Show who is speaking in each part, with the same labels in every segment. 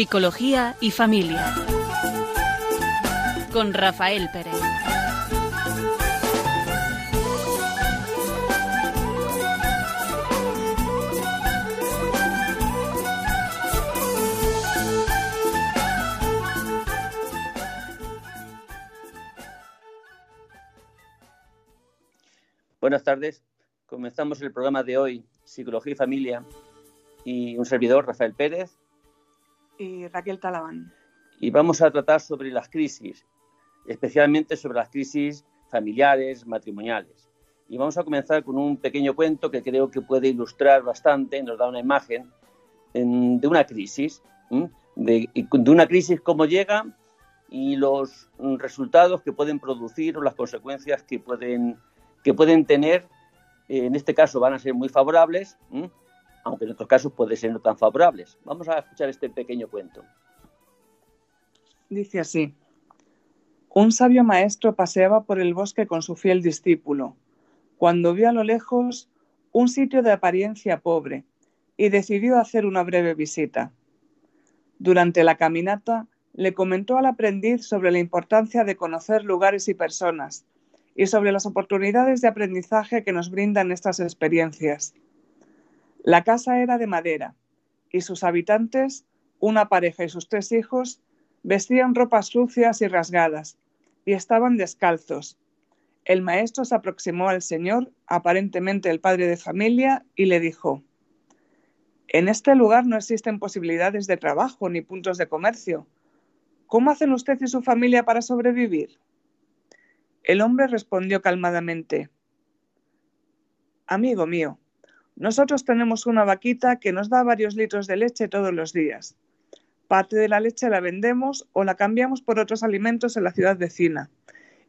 Speaker 1: Psicología y Familia. Con Rafael Pérez.
Speaker 2: Buenas tardes. Comenzamos el programa de hoy, Psicología y Familia, y un servidor, Rafael Pérez.
Speaker 3: Y Raquel Talabán.
Speaker 2: Y vamos a tratar sobre las crisis, especialmente sobre las crisis familiares, matrimoniales. Y vamos a comenzar con un pequeño cuento que creo que puede ilustrar bastante, nos da una imagen de una crisis, de, de una crisis cómo llega y los resultados que pueden producir o las consecuencias que pueden que pueden tener, en este caso van a ser muy favorables, aunque en otros casos pueden ser no tan favorables. Vamos a escuchar este pequeño cuento.
Speaker 3: Dice así, un sabio maestro paseaba por el bosque con su fiel discípulo, cuando vio a lo lejos un sitio de apariencia pobre y decidió hacer una breve visita. Durante la caminata le comentó al aprendiz sobre la importancia de conocer lugares y personas, y sobre las oportunidades de aprendizaje que nos brindan estas experiencias. La casa era de madera y sus habitantes, una pareja y sus tres hijos, vestían ropas sucias y rasgadas y estaban descalzos. El maestro se aproximó al señor, aparentemente el padre de familia, y le dijo, En este lugar no existen posibilidades de trabajo ni puntos de comercio. ¿Cómo hacen usted y su familia para sobrevivir? El hombre respondió calmadamente, Amigo mío, nosotros tenemos una vaquita que nos da varios litros de leche todos los días. Parte de la leche la vendemos o la cambiamos por otros alimentos en la ciudad vecina.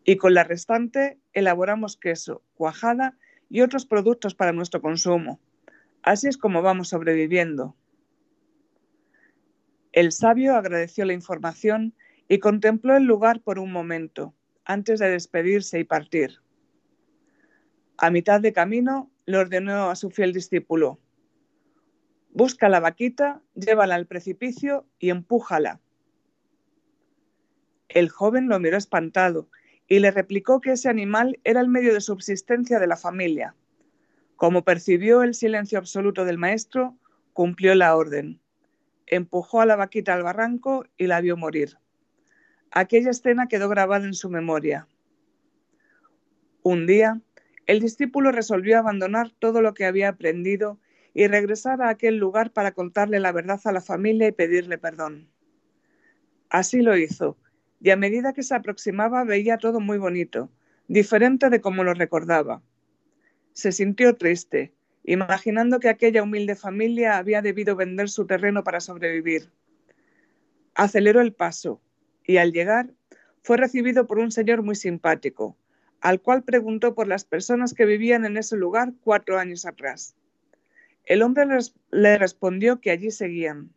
Speaker 3: Y con la restante elaboramos queso, cuajada y otros productos para nuestro consumo. Así es como vamos sobreviviendo. El sabio agradeció la información y contempló el lugar por un momento antes de despedirse y partir. A mitad de camino le ordenó a su fiel discípulo, Busca la vaquita, llévala al precipicio y empújala. El joven lo miró espantado y le replicó que ese animal era el medio de subsistencia de la familia. Como percibió el silencio absoluto del maestro, cumplió la orden. Empujó a la vaquita al barranco y la vio morir. Aquella escena quedó grabada en su memoria. Un día, el discípulo resolvió abandonar todo lo que había aprendido y regresar a aquel lugar para contarle la verdad a la familia y pedirle perdón. Así lo hizo, y a medida que se aproximaba veía todo muy bonito, diferente de como lo recordaba. Se sintió triste, imaginando que aquella humilde familia había debido vender su terreno para sobrevivir. Aceleró el paso, y al llegar fue recibido por un señor muy simpático, al cual preguntó por las personas que vivían en ese lugar cuatro años atrás. El hombre le respondió que allí seguían.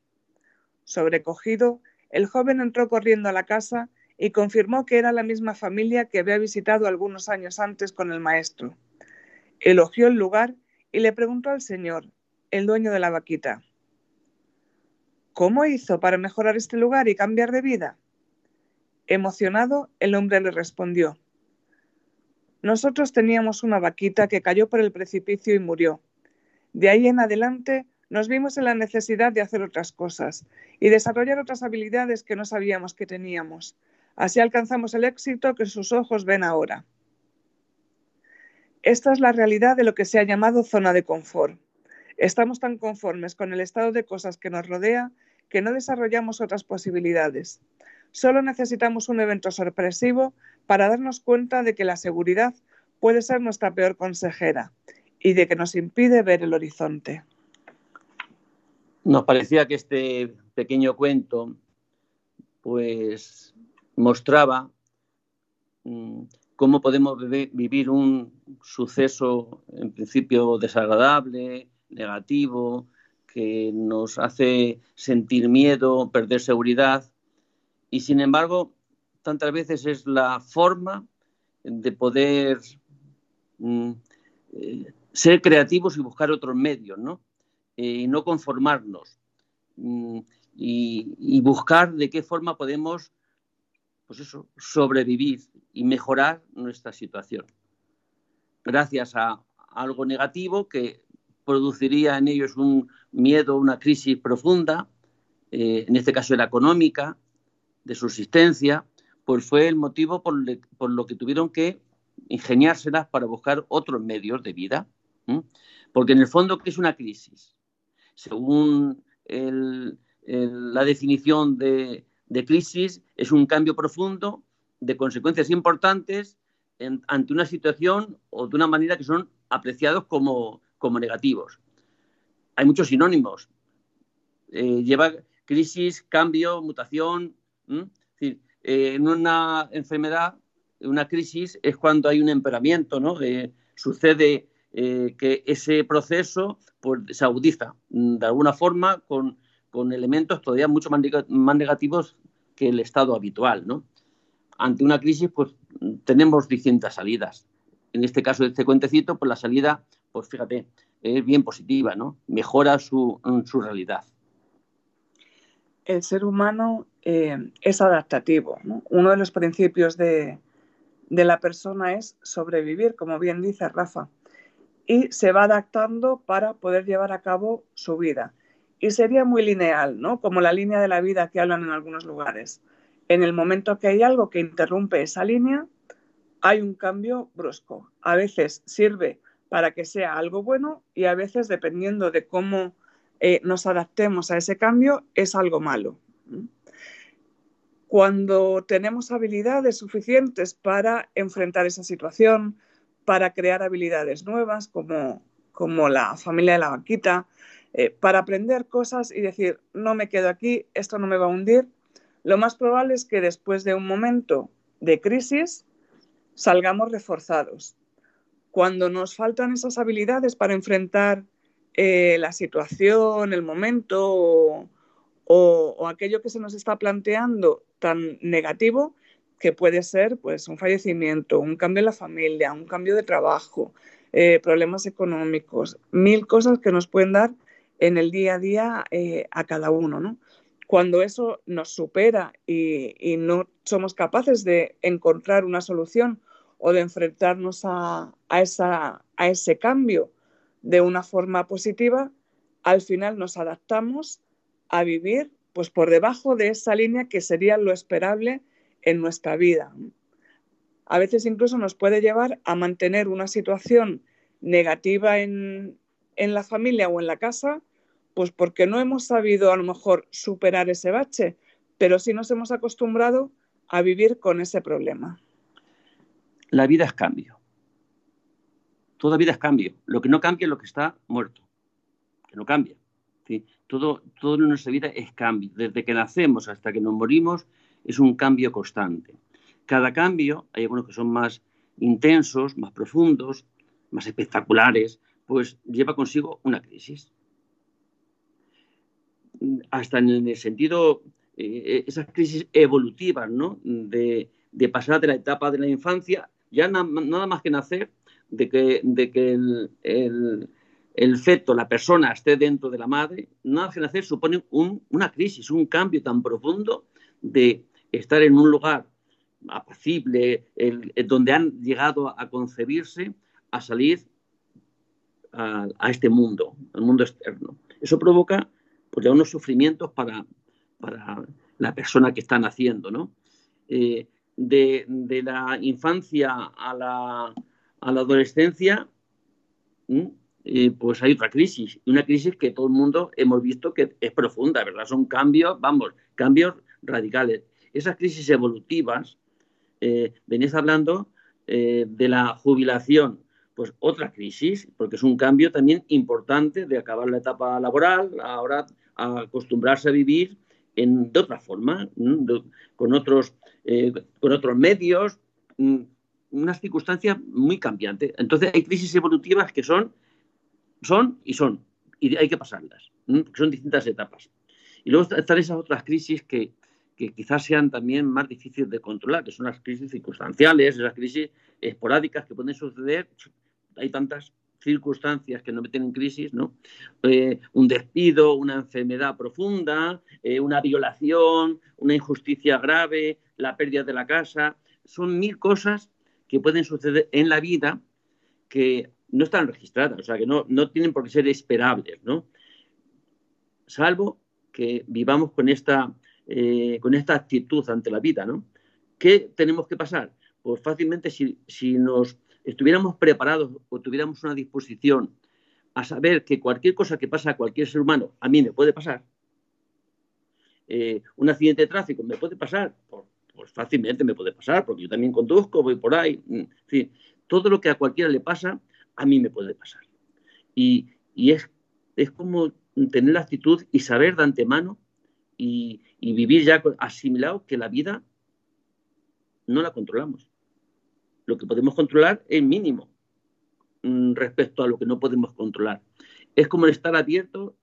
Speaker 3: Sobrecogido, el joven entró corriendo a la casa y confirmó que era la misma familia que había visitado algunos años antes con el maestro. Elogió el lugar y le preguntó al señor, el dueño de la vaquita, ¿Cómo hizo para mejorar este lugar y cambiar de vida? Emocionado, el hombre le respondió, Nosotros teníamos una vaquita que cayó por el precipicio y murió. De ahí en adelante nos vimos en la necesidad de hacer otras cosas y desarrollar otras habilidades que no sabíamos que teníamos. Así alcanzamos el éxito que sus ojos ven ahora. Esta es la realidad de lo que se ha llamado zona de confort. Estamos tan conformes con el estado de cosas que nos rodea que no desarrollamos otras posibilidades. Solo necesitamos un evento sorpresivo para darnos cuenta de que la seguridad puede ser nuestra peor consejera y de que nos impide ver el horizonte.
Speaker 2: Nos parecía que este pequeño cuento pues mostraba mm, cómo podemos vivir un suceso en principio desagradable, negativo, que nos hace sentir miedo, perder seguridad y sin embargo, tantas veces es la forma de poder mm, eh, ser creativos y buscar otros medios, ¿no? Eh, y no conformarnos. Mm, y, buscar de qué forma podemos pues eso, sobrevivir y mejorar nuestra situación. Gracias a algo negativo que produciría en ellos un miedo, una crisis profunda, eh, en este caso la económica, de subsistencia, pues fue el motivo por, lo que tuvieron que ingeniárselas para buscar otros medios de vida. Porque en el fondo, ¿qué es una crisis? Según la definición de, crisis, es un cambio profundo de consecuencias importantes ante una situación o de una manera que son apreciados como, negativos. Hay muchos sinónimos. Eh, lleva crisis, cambio, mutación. Eh, en una enfermedad, una crisis, es cuando hay un empeoramiento, ¿no? sucede eh, que ese proceso pues, se agudiza mm, de alguna forma con, elementos todavía mucho más, negativos que el estado habitual. ¿no? Ante una crisis, pues tenemos distintas salidas. En este caso de este cuentecito, pues la salida, pues fíjate, es bien positiva, ¿no? Mejora su, su realidad.
Speaker 3: El ser humano eh, es adaptativo. Uno de los principios de, de la persona es sobrevivir, como bien dice Rafa y se va adaptando para poder llevar a cabo su vida. Y sería muy lineal, ¿no? Como la línea de la vida que hablan en algunos lugares. En el momento que hay algo que interrumpe esa línea, hay un cambio brusco. A veces sirve para que sea algo bueno y a veces, dependiendo de cómo eh, nos adaptemos a ese cambio, es algo malo. Cuando tenemos habilidades suficientes para enfrentar esa situación, para crear habilidades nuevas como, como la familia de la vaquita, eh, para aprender cosas y decir, no me quedo aquí, esto no me va a hundir, lo más probable es que después de un momento de crisis salgamos reforzados. Cuando nos faltan esas habilidades para enfrentar eh, la situación, el momento o, o, aquello que se nos está planteando tan negativo, que puede ser pues, un fallecimiento, un cambio en la familia, un cambio de trabajo, eh, problemas económicos, mil cosas que nos pueden dar en el día a día eh, a cada uno. ¿no? Cuando eso nos supera y, no somos capaces de encontrar una solución o de enfrentarnos a ese cambio de una forma positiva, al final nos adaptamos a vivir pues por debajo de esa línea que sería lo esperable en nuestra vida. A veces incluso nos puede llevar a mantener una situación negativa en, la familia o en la casa, pues porque no hemos sabido a lo mejor superar ese bache, pero sí nos hemos acostumbrado a vivir con ese problema.
Speaker 2: La vida es cambio. Toda vida es cambio. Lo que no cambia es lo que está muerto. Que no cambia. Todo, todo en nuestra vida es cambio. Desde que nacemos hasta que nos morimos es un cambio constante. Cada cambio, hay algunos que son más intensos, más profundos, más espectaculares, pues lleva consigo una crisis. Hasta en el sentido, eh, esas crisis evolutivas, ¿no? De, pasar de la etapa de la infancia, ya nada más que nacer, de que, de que el, el, feto, la persona esté dentro de la madre, nada que nacer supone una crisis, un cambio tan profundo de, estar en un lugar apacible, donde han llegado a concebirse, a salir a, este mundo, al mundo externo. Eso provoca pues, unos sufrimientos para, para, la persona que está naciendo. ¿no? Eh, de, la infancia a la, a la adolescencia, eh, pues hay otra crisis, una crisis que todo el mundo hemos visto que es profunda, ¿verdad? Son cambios, vamos, cambios radicales. Esas crisis evolutivas, eh, venís hablando eh, de la jubilación, pues otra crisis, porque es un cambio también importante de acabar la etapa laboral, ahora a acostumbrarse a vivir en, de otra forma, con, otros, eh, con otros medios, unas circunstancias muy cambiantes. Entonces hay crisis evolutivas que son, son y son, y hay que pasarlas, son distintas etapas. Y luego están esas otras crisis que, que quizás sean también más difíciles de controlar, que son las crisis circunstanciales, esas crisis esporádicas que pueden suceder. Hay tantas, circunstancias que nos meten en crisis, ¿no? Eh, un despido, una enfermedad profunda, eh, una violación, una injusticia grave, la pérdida de la casa. Son mil cosas que pueden suceder en la vida que no están registradas, o sea, que no, no tienen por qué ser esperables, ¿no? Salvo que vivamos con esta, eh, con esta actitud ante la vida, ¿no? ¿Qué tenemos que pasar? Pues fácilmente si, si nos estuviéramos preparados o tuviéramos una disposición a saber que cualquier cosa que pasa a cualquier ser humano a mí me puede pasar, eh, un accidente de tráfico me puede pasar, pues fácilmente me puede pasar, porque yo también conduzco, voy por ahí, fin, todo lo que a cualquiera le pasa, a mí me puede pasar. Y, es, es, como tener la actitud y saber de antemano y, y vivir ya asimilado que la vida no la controlamos lo que podemos controlar es mínimo mm, respecto a lo que no podemos controlar. Es como estar abierto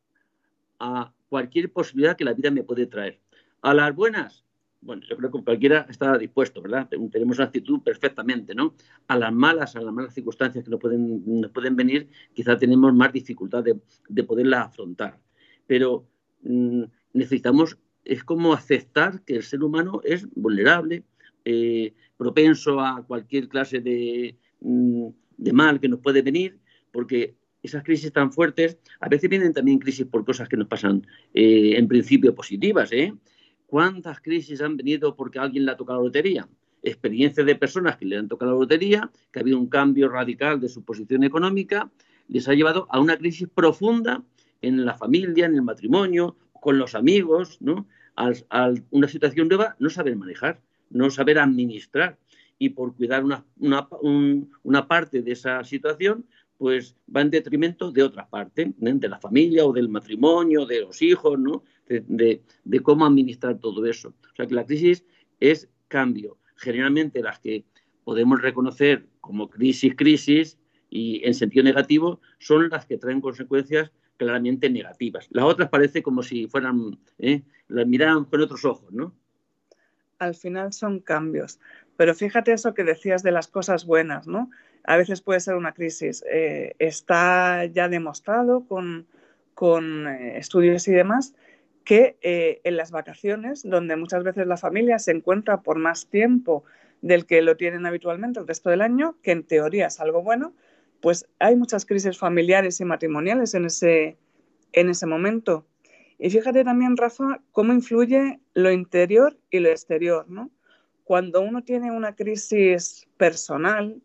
Speaker 2: a cualquier posibilidad que la vida me puede traer. A las buenas, bueno, yo creo que cualquiera está dispuesto, ¿verdad? Tenemos una actitud perfectamente, ¿no? A las malas, a las malas circunstancias que nos pueden, nos pueden venir, quizá tenemos más dificultad de, de poderlas afrontar. Pero mm, necesitamos, es como aceptar que el ser humano es vulnerable, eh, propenso a cualquier clase mm, de, mal que nos puede venir, porque esas crisis tan fuertes, a veces vienen también crisis por cosas que nos pasan eh, en principio positivas. ¿eh? ¿Cuántas crisis han venido porque alguien le ha tocado la lotería? Experiencias de personas que le han tocado la lotería, que ha habido un cambio radical de su posición económica, les ha llevado a una crisis profunda en la familia, en el matrimonio, con los amigos, ¿no? A, una situación nueva no saben manejar no saber administrar y por cuidar una, una, parte de esa situación, pues va en detrimento de otra parte, de la familia o del matrimonio, de los hijos, ¿no? De, de, cómo administrar todo eso. O sea que la crisis es cambio. Generalmente las que podemos reconocer como crisis, crisis y en sentido negativo son las que traen consecuencias claramente negativas. Las otras parece como si fueran, ¿eh? las miraran con otros ojos, ¿no?
Speaker 3: al final son cambios. Pero fíjate eso que decías de las cosas buenas, ¿no? A veces puede ser una crisis. Eh, está ya demostrado con, eh, estudios y demás que eh, en las vacaciones, donde muchas veces la familia se encuentra por más tiempo del que lo tienen habitualmente el resto del año, que en teoría es algo bueno, pues hay muchas crisis familiares y matrimoniales en ese, en ese momento. Y fíjate también, Rafa, cómo influye lo interior y lo exterior, ¿no? Cuando uno tiene una crisis personal,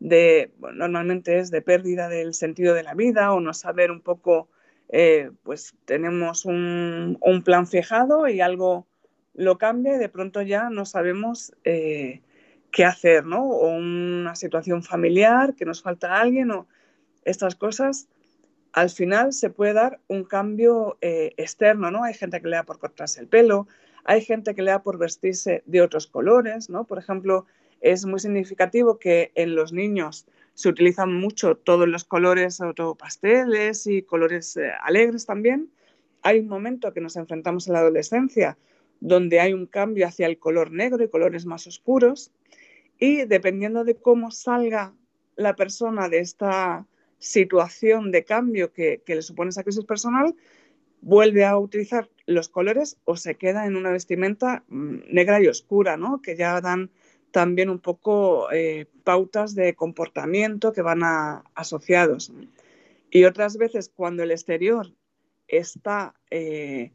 Speaker 3: de, normalmente es de pérdida del sentido de la vida o no saber un poco, eh, pues tenemos un, plan fijado y algo lo cambia y de pronto ya no sabemos eh, qué hacer, ¿no? O una situación familiar, que nos falta alguien o estas cosas al final se puede dar un cambio eh, externo, ¿no? Hay gente que le da por cortarse el pelo, hay gente que le da por vestirse de otros colores, ¿no? Por ejemplo, es muy significativo que en los niños se utilizan mucho todos los colores pasteles y colores eh, alegres también. Hay un momento que nos enfrentamos en la adolescencia donde hay un cambio hacia el color negro y colores más oscuros y dependiendo de cómo salga la persona de esta situación de cambio que, le supone esa crisis personal, vuelve a utilizar los colores o se queda en una vestimenta mm, negra y oscura, ¿no? que ya dan también un poco eh, pautas de comportamiento que van asociados. Y otras veces cuando el exterior está, eh,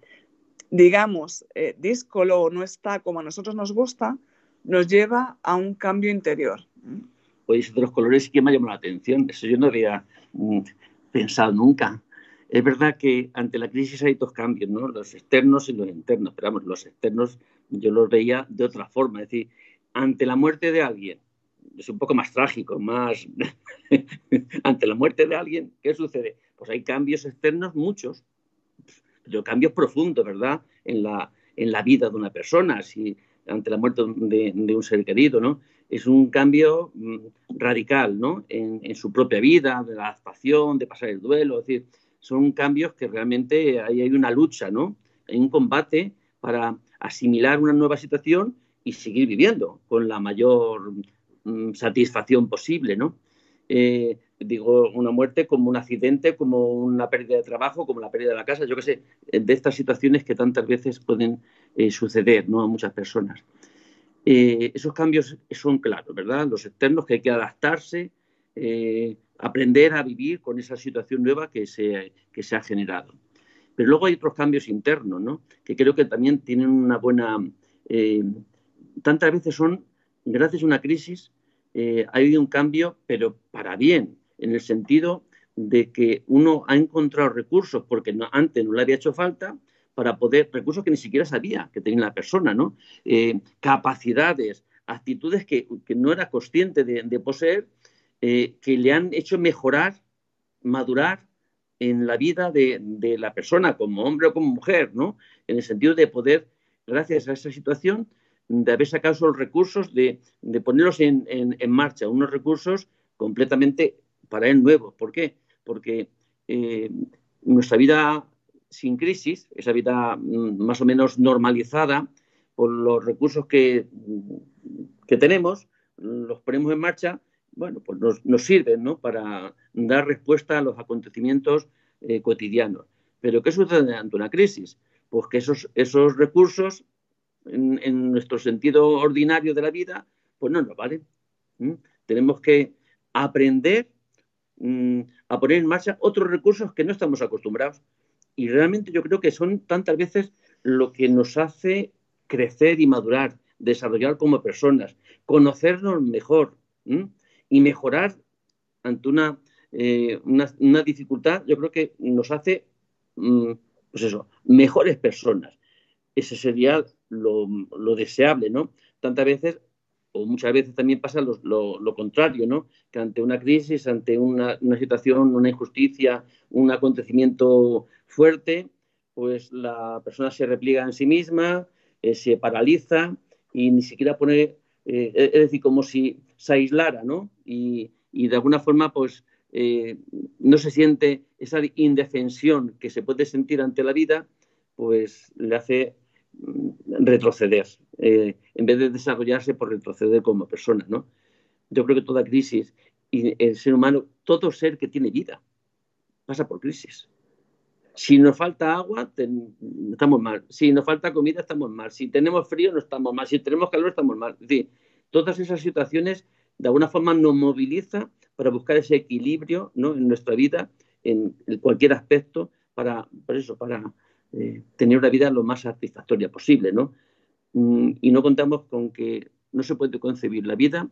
Speaker 3: digamos, eh, díscolo o no está como a nosotros nos gusta, nos lleva a un cambio interior.
Speaker 2: Pues de los colores sí que me llamado la atención. Eso yo no había mm, pensado nunca. Es verdad que ante la crisis hay dos cambios, ¿no? Los externos y los internos. Pero vamos, los externos yo los veía de otra forma. Es decir, ante la muerte de alguien, es un poco más trágico, más... ante la muerte de alguien, ¿qué sucede? Pues hay cambios externos muchos, pero cambios profundos, ¿verdad? En la, en la vida de una persona. Si ante la muerte de, un ser querido, ¿no? es un cambio mm, radical ¿no? en, su propia vida, de la adaptación, de pasar el duelo. Es decir, son cambios que realmente hay, hay una lucha, ¿no? hay un combate para asimilar una nueva situación y seguir viviendo con la mayor mm, satisfacción posible. ¿no? Eh, digo una muerte como un accidente, como una pérdida de trabajo, como la pérdida de la casa, yo qué sé, de estas situaciones que tantas veces pueden eh, suceder ¿no? a muchas personas. Eh, esos cambios son claros, ¿verdad? Los externos que hay que adaptarse, eh, aprender a vivir con esa situación nueva que se, que se ha generado. Pero luego hay otros cambios internos, ¿no? Que creo que también tienen una buena... tantas veces son, gracias a una crisis, ha habido un cambio, pero para bien, en el sentido de que uno ha encontrado recursos porque antes no le había hecho falta para poder, recursos que ni siquiera sabía que tenía la persona, ¿no? Eh, capacidades, actitudes que, no era consciente de, poseer, eh, que le han hecho mejorar, madurar en la vida de, la persona, como hombre o como mujer, ¿no? En el sentido de poder, gracias a esa situación, de haber sacado esos recursos, de, ponerlos en, marcha, unos recursos completamente para él nuevos. ¿Por qué? Porque eh, nuestra vida sin crisis, esa vida mm, más o menos normalizada, por los recursos que, que tenemos, los ponemos en marcha, bueno, pues nos, sirven ¿no? para dar respuesta a los acontecimientos eh, cotidianos. Pero ¿qué sucede ante una crisis? Pues que esos, esos recursos, en, nuestro sentido ordinario de la vida, pues no nos valen. Tenemos que aprender mm, a poner en marcha otros recursos que no estamos acostumbrados y realmente yo creo que son tantas veces lo que nos hace crecer y madurar, desarrollar como personas, conocernos mejor y mejorar ante una, eh, una, dificultad, yo creo que nos hace, mm, pues eso, mejores personas. Ese sería lo, deseable, ¿no? Tantas veces o muchas veces también pasa lo, contrario, ¿no? Que ante una crisis, ante una, situación, una injusticia, un acontecimiento fuerte, pues la persona se repliega en sí misma, eh, se paraliza y ni siquiera pone, eh, es decir, como si se aislara, ¿no? Y, de alguna forma, pues eh, no se siente esa indefensión que se puede sentir ante la vida, pues le hace retroceder, eh, en vez de desarrollarse por retroceder como persona, ¿no? Yo creo que toda crisis y el ser humano, todo ser que tiene vida, pasa por crisis. Si nos falta agua, estamos mal. Si nos falta comida, estamos mal. Si tenemos frío, no estamos mal. Si tenemos calor, estamos mal. Es todas esas situaciones de alguna forma nos moviliza para buscar ese equilibrio ¿no? en nuestra vida, en, cualquier aspecto, para, por eso, para eh, tener una vida lo más satisfactoria posible, ¿no? Mm, y no contamos con que no se puede concebir la vida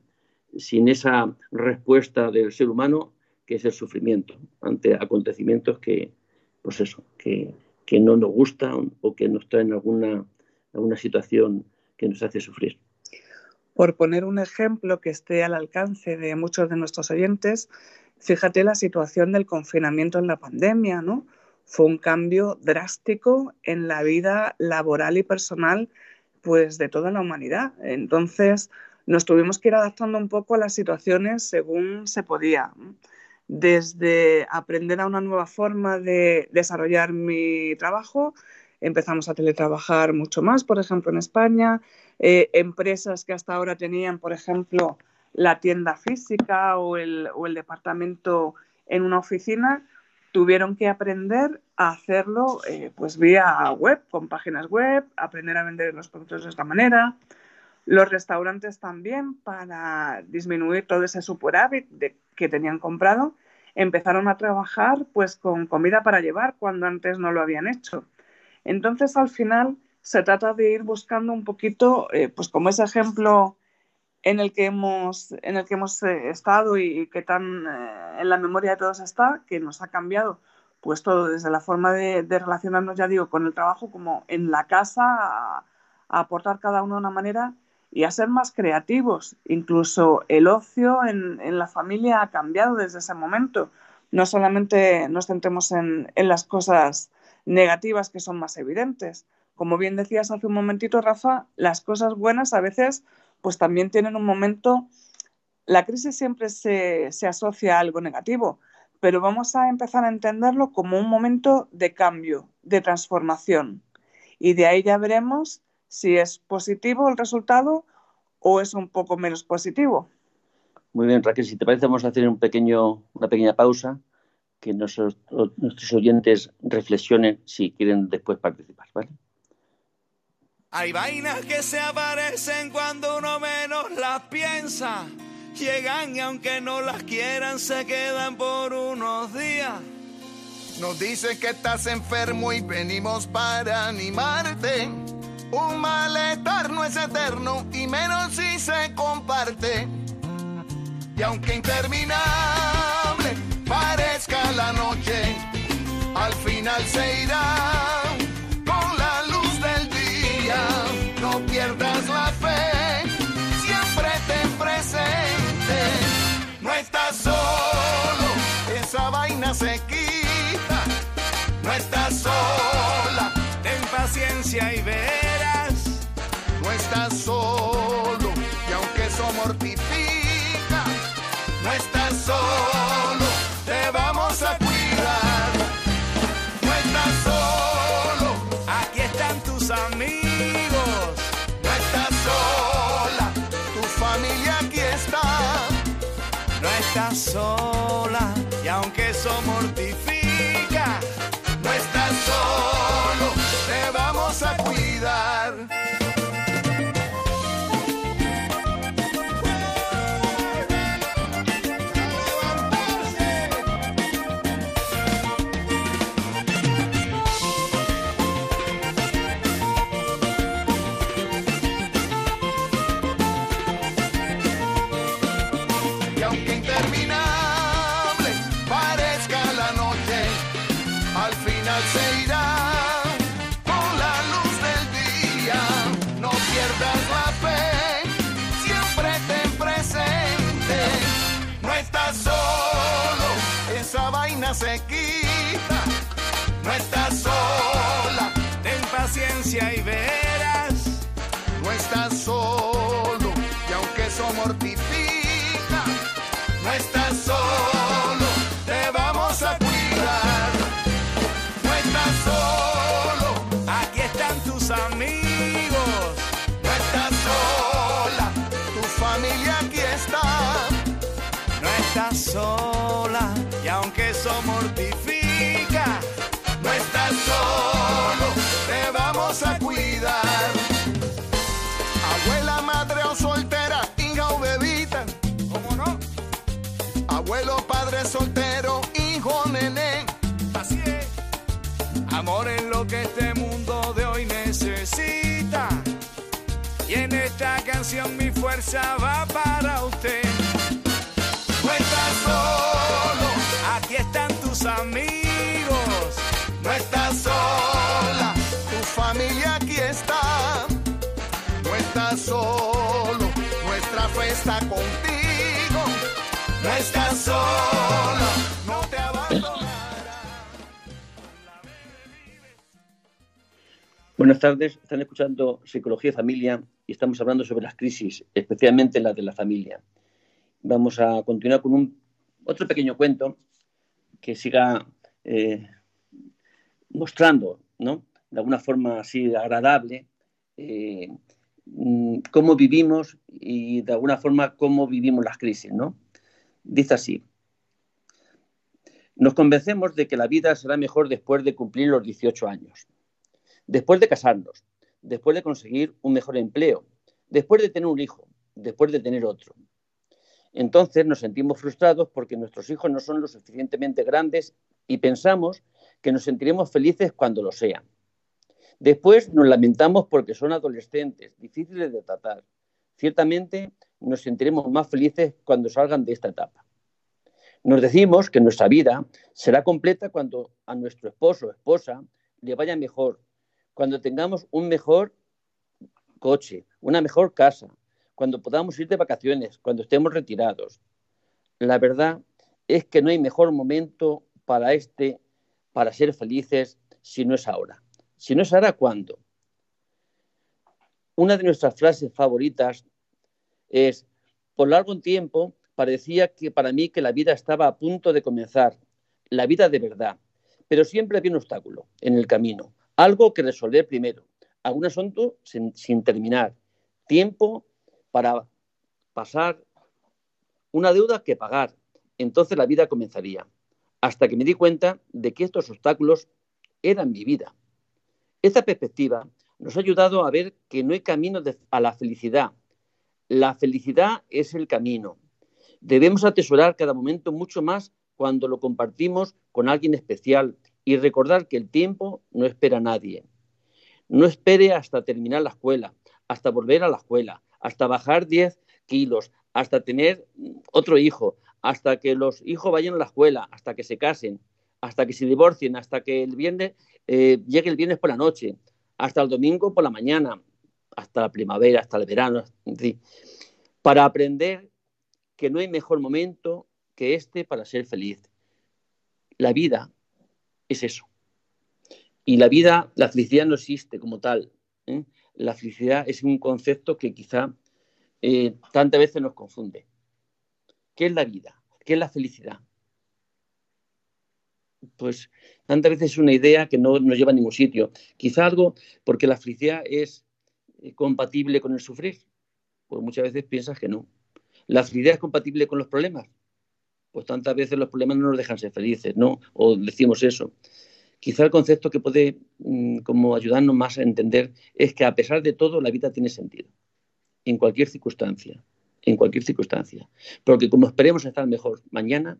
Speaker 2: sin esa respuesta del ser humano que es el sufrimiento ante acontecimientos que, pues eso, que, no nos gustan o que nos traen alguna, alguna situación que nos hace sufrir.
Speaker 3: Por poner un ejemplo que esté al alcance de muchos de nuestros oyentes, fíjate la situación del confinamiento en la pandemia, ¿no? Fue un cambio drástico en la vida laboral y personal pues de toda la humanidad. Entonces nos tuvimos que ir adaptando un poco a las situaciones según se podía. Desde aprender a una nueva forma de desarrollar mi trabajo, empezamos a teletrabajar mucho más, por ejemplo, en España. Eh, empresas que hasta ahora tenían, por ejemplo, la tienda física o el, o el departamento en una oficina, tuvieron que aprender a hacerlo eh, pues vía web, con páginas web, aprender a vender los productos de esta manera. Los restaurantes también, para disminuir todo ese superávit que tenían comprado, empezaron a trabajar pues con comida para llevar cuando antes no lo habían hecho. Entonces, al final, se trata de ir buscando un poquito, eh, pues como ese ejemplo en el que hemos, en el que hemos eh, estado y, que tan eh, en la memoria de todos está, que nos ha cambiado pues todo, desde la forma de, relacionarnos, ya digo, con el trabajo, como en la casa, a, aportar cada uno de una manera y a ser más creativos. Incluso el ocio en, en, la familia ha cambiado desde ese momento. No solamente nos centremos en, en las cosas negativas que son más evidentes. Como bien decías hace un momentito, Rafa, las cosas buenas a veces pues también tienen un momento, la crisis siempre se, asocia a algo negativo, pero vamos a empezar a entenderlo como un momento de cambio, de transformación. Y de ahí ya veremos si es positivo el resultado o es un poco menos positivo.
Speaker 2: Muy bien, Raquel, si te parece, vamos a hacer un pequeño, una pequeña pausa, que nuestros, nuestros oyentes reflexionen si quieren después participar, ¿vale?
Speaker 4: Hay vainas que se aparecen cuando uno menos las piensa. Llegan y aunque no las quieran, se quedan por unos días.
Speaker 5: Nos dicen que estás enfermo y venimos para animarte. Un malestar no es eterno y menos si se comparte. Y aunque interminable parezca la noche, al final se irá se. No estás sola,
Speaker 4: Ten paciencia y verás.
Speaker 5: no estás solo. Y
Speaker 4: verás.
Speaker 5: no estás solo. Y aunque eso mortifica, no estás solo. Te vamos a cuidar. No estás solo.
Speaker 4: Aquí están tus amigos.
Speaker 5: No estás sola, tu familia aquí está.
Speaker 4: No estás sola. Y aunque eso mortifica,
Speaker 5: cuidar. Abuela, madre o soltera, hija o bebita.
Speaker 4: ¿cómo no?
Speaker 5: Abuelo, padre soltero, hijo, nené.
Speaker 4: Así es. Amor es lo que este mundo de hoy necesita. Y en esta canción mi fuerza va para usted.
Speaker 5: Solo, no te.
Speaker 2: Buenas tardes, están escuchando Psicología Familia y estamos hablando sobre las crisis, especialmente las de la familia. Vamos a continuar con un, otro pequeño cuento que siga eh, mostrando, ¿no? de alguna forma así agradable, eh, mm, cómo vivimos y de alguna forma cómo vivimos las crisis. ¿no? Dice así, nos convencemos de que la vida será mejor después de cumplir los 18 años después de casarnos, después de conseguir un mejor empleo, después de tener un hijo, después de tener otro. Entonces nos sentimos frustrados porque nuestros hijos no son lo suficientemente grandes y pensamos que nos sentiremos felices cuando lo sean. Después nos lamentamos porque son adolescentes, difíciles de tratar. Ciertamente nos sentiremos más felices cuando salgan de esta etapa. Nos decimos que nuestra vida será completa cuando a nuestro esposo o esposa le vaya mejor, cuando tengamos un mejor coche, una mejor casa, cuando podamos ir de vacaciones, cuando estemos retirados. La verdad es que no hay mejor momento para este, para ser felices, si no es ahora. Si no es ahora, ¿cuándo? Una de nuestras frases favoritas es, por largo tiempo parecía que para mí que la vida estaba a punto de comenzar, la vida de verdad, pero siempre había un obstáculo en el camino, algo que resolver primero, algún asunto sin, sin terminar, tiempo para pasar una deuda que pagar. Entonces la vida comenzaría. Hasta que me di cuenta de que estos obstáculos eran mi vida. Esta perspectiva nos ha ayudado a ver que no hay camino a la felicidad. La felicidad es el camino. Debemos atesorar cada momento mucho más cuando lo compartimos con alguien especial y recordar que el tiempo no espera a nadie. No espere hasta terminar la escuela, hasta volver a la escuela, hasta bajar 10 kilos, hasta tener otro hijo, hasta que los hijos vayan a la escuela, hasta que se casen, hasta que se divorcien, hasta que el viernes eh, llegue el viernes por la noche, hasta el domingo por la mañana, hasta la primavera, hasta el verano, para aprender que no hay mejor momento que este para ser feliz. La vida es eso. Y la vida, la felicidad no existe como tal. ¿eh? La felicidad es un concepto que quizá eh, tantas veces nos confunde. ¿Qué es la vida? ¿Qué es la felicidad? Pues tantas veces es una idea que no nos lleva a ningún sitio. Quizá algo porque la felicidad es eh, compatible con el sufrir. Pues muchas veces piensas que no. ¿La felicidad es compatible con los problemas? Pues tantas veces los problemas no nos dejan ser felices, ¿no? O decimos eso. Quizá el concepto que puede mm, como ayudarnos más a entender es que a pesar de todo la vida tiene sentido en cualquier circunstancia, en cualquier circunstancia. Porque como esperemos estar mejor mañana,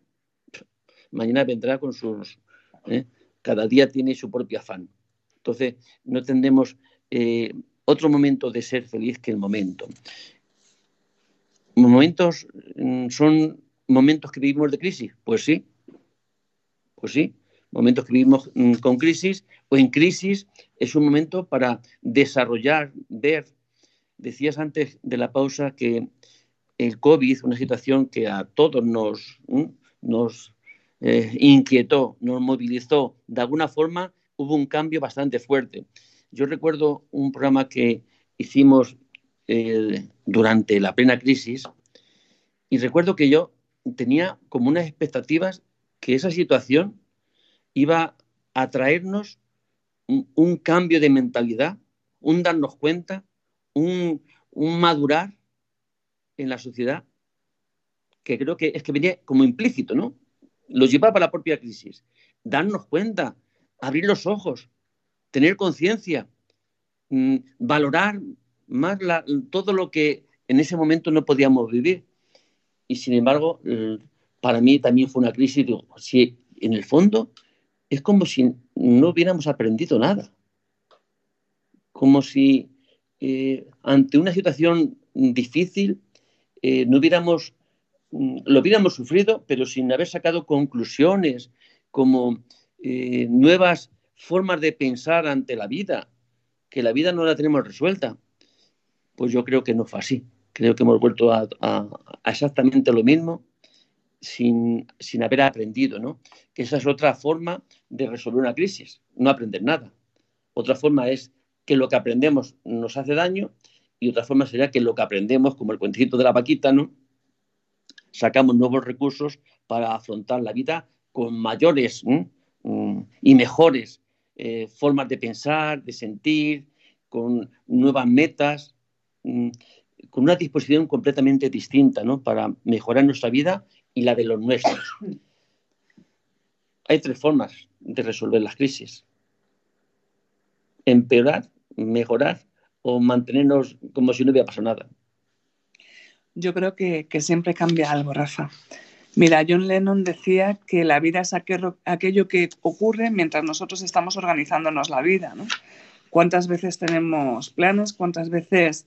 Speaker 2: mañana vendrá con sus... ¿eh? Cada día tiene su propio afán. Entonces, no tendremos eh, otro momento de ser feliz que el momento. Momentos mm, son momentos que vivimos de crisis, pues sí, pues sí, momentos que vivimos mm, con crisis o en crisis es un momento para desarrollar, ver, Decías antes de la pausa que el COVID, una situación que a todos nos, nos eh, inquietó, nos movilizó, de alguna forma hubo un cambio bastante fuerte. Yo recuerdo un programa que hicimos durante la plena crisis y recuerdo que yo tenía como unas expectativas que esa situación iba a traernos un cambio de mentalidad, un darnos cuenta un, madurar en la sociedad que creo que es que venía como implícito, ¿no? Lo llevaba la propia crisis. Darnos cuenta, abrir los ojos, tener conciencia, mm, valorar más todo lo que en ese momento no podíamos vivir. Y sin embargo, para mí también fue una crisis. Si en el fondo es como si no hubiéramos aprendido nada. Como si eh, ante una situación difícil eh, no hubiéramos, lo hubiéramos sufrido, pero sin haber sacado conclusiones como eh, nuevas formas de pensar ante la vida, que la vida no la tenemos resuelta. Pues yo creo que no fue así. Creo que hemos vuelto a, exactamente lo mismo sin, sin, haber aprendido, ¿no? Que esa es otra forma de resolver una crisis, no aprender nada. Otra forma es que lo que aprendemos nos hace daño y otra forma sería que lo que aprendemos, como el cuentecito de la vaquita, ¿no? Sacamos nuevos recursos para afrontar la vida con mayores mm, y mejores eh, formas de pensar, de sentir, con nuevas metas, con una disposición completamente distinta ¿no? para mejorar nuestra vida y la de los nuestros. Hay tres formas de resolver las crisis. Empeorar, mejorar o mantenernos como si no hubiera pasado nada?
Speaker 3: Yo creo que, siempre cambia algo, Rafa. Mira, John Lennon decía que la vida es aquello, aquello, que ocurre mientras nosotros estamos organizándonos la vida, ¿no? ¿Cuántas veces tenemos planes? ¿Cuántas veces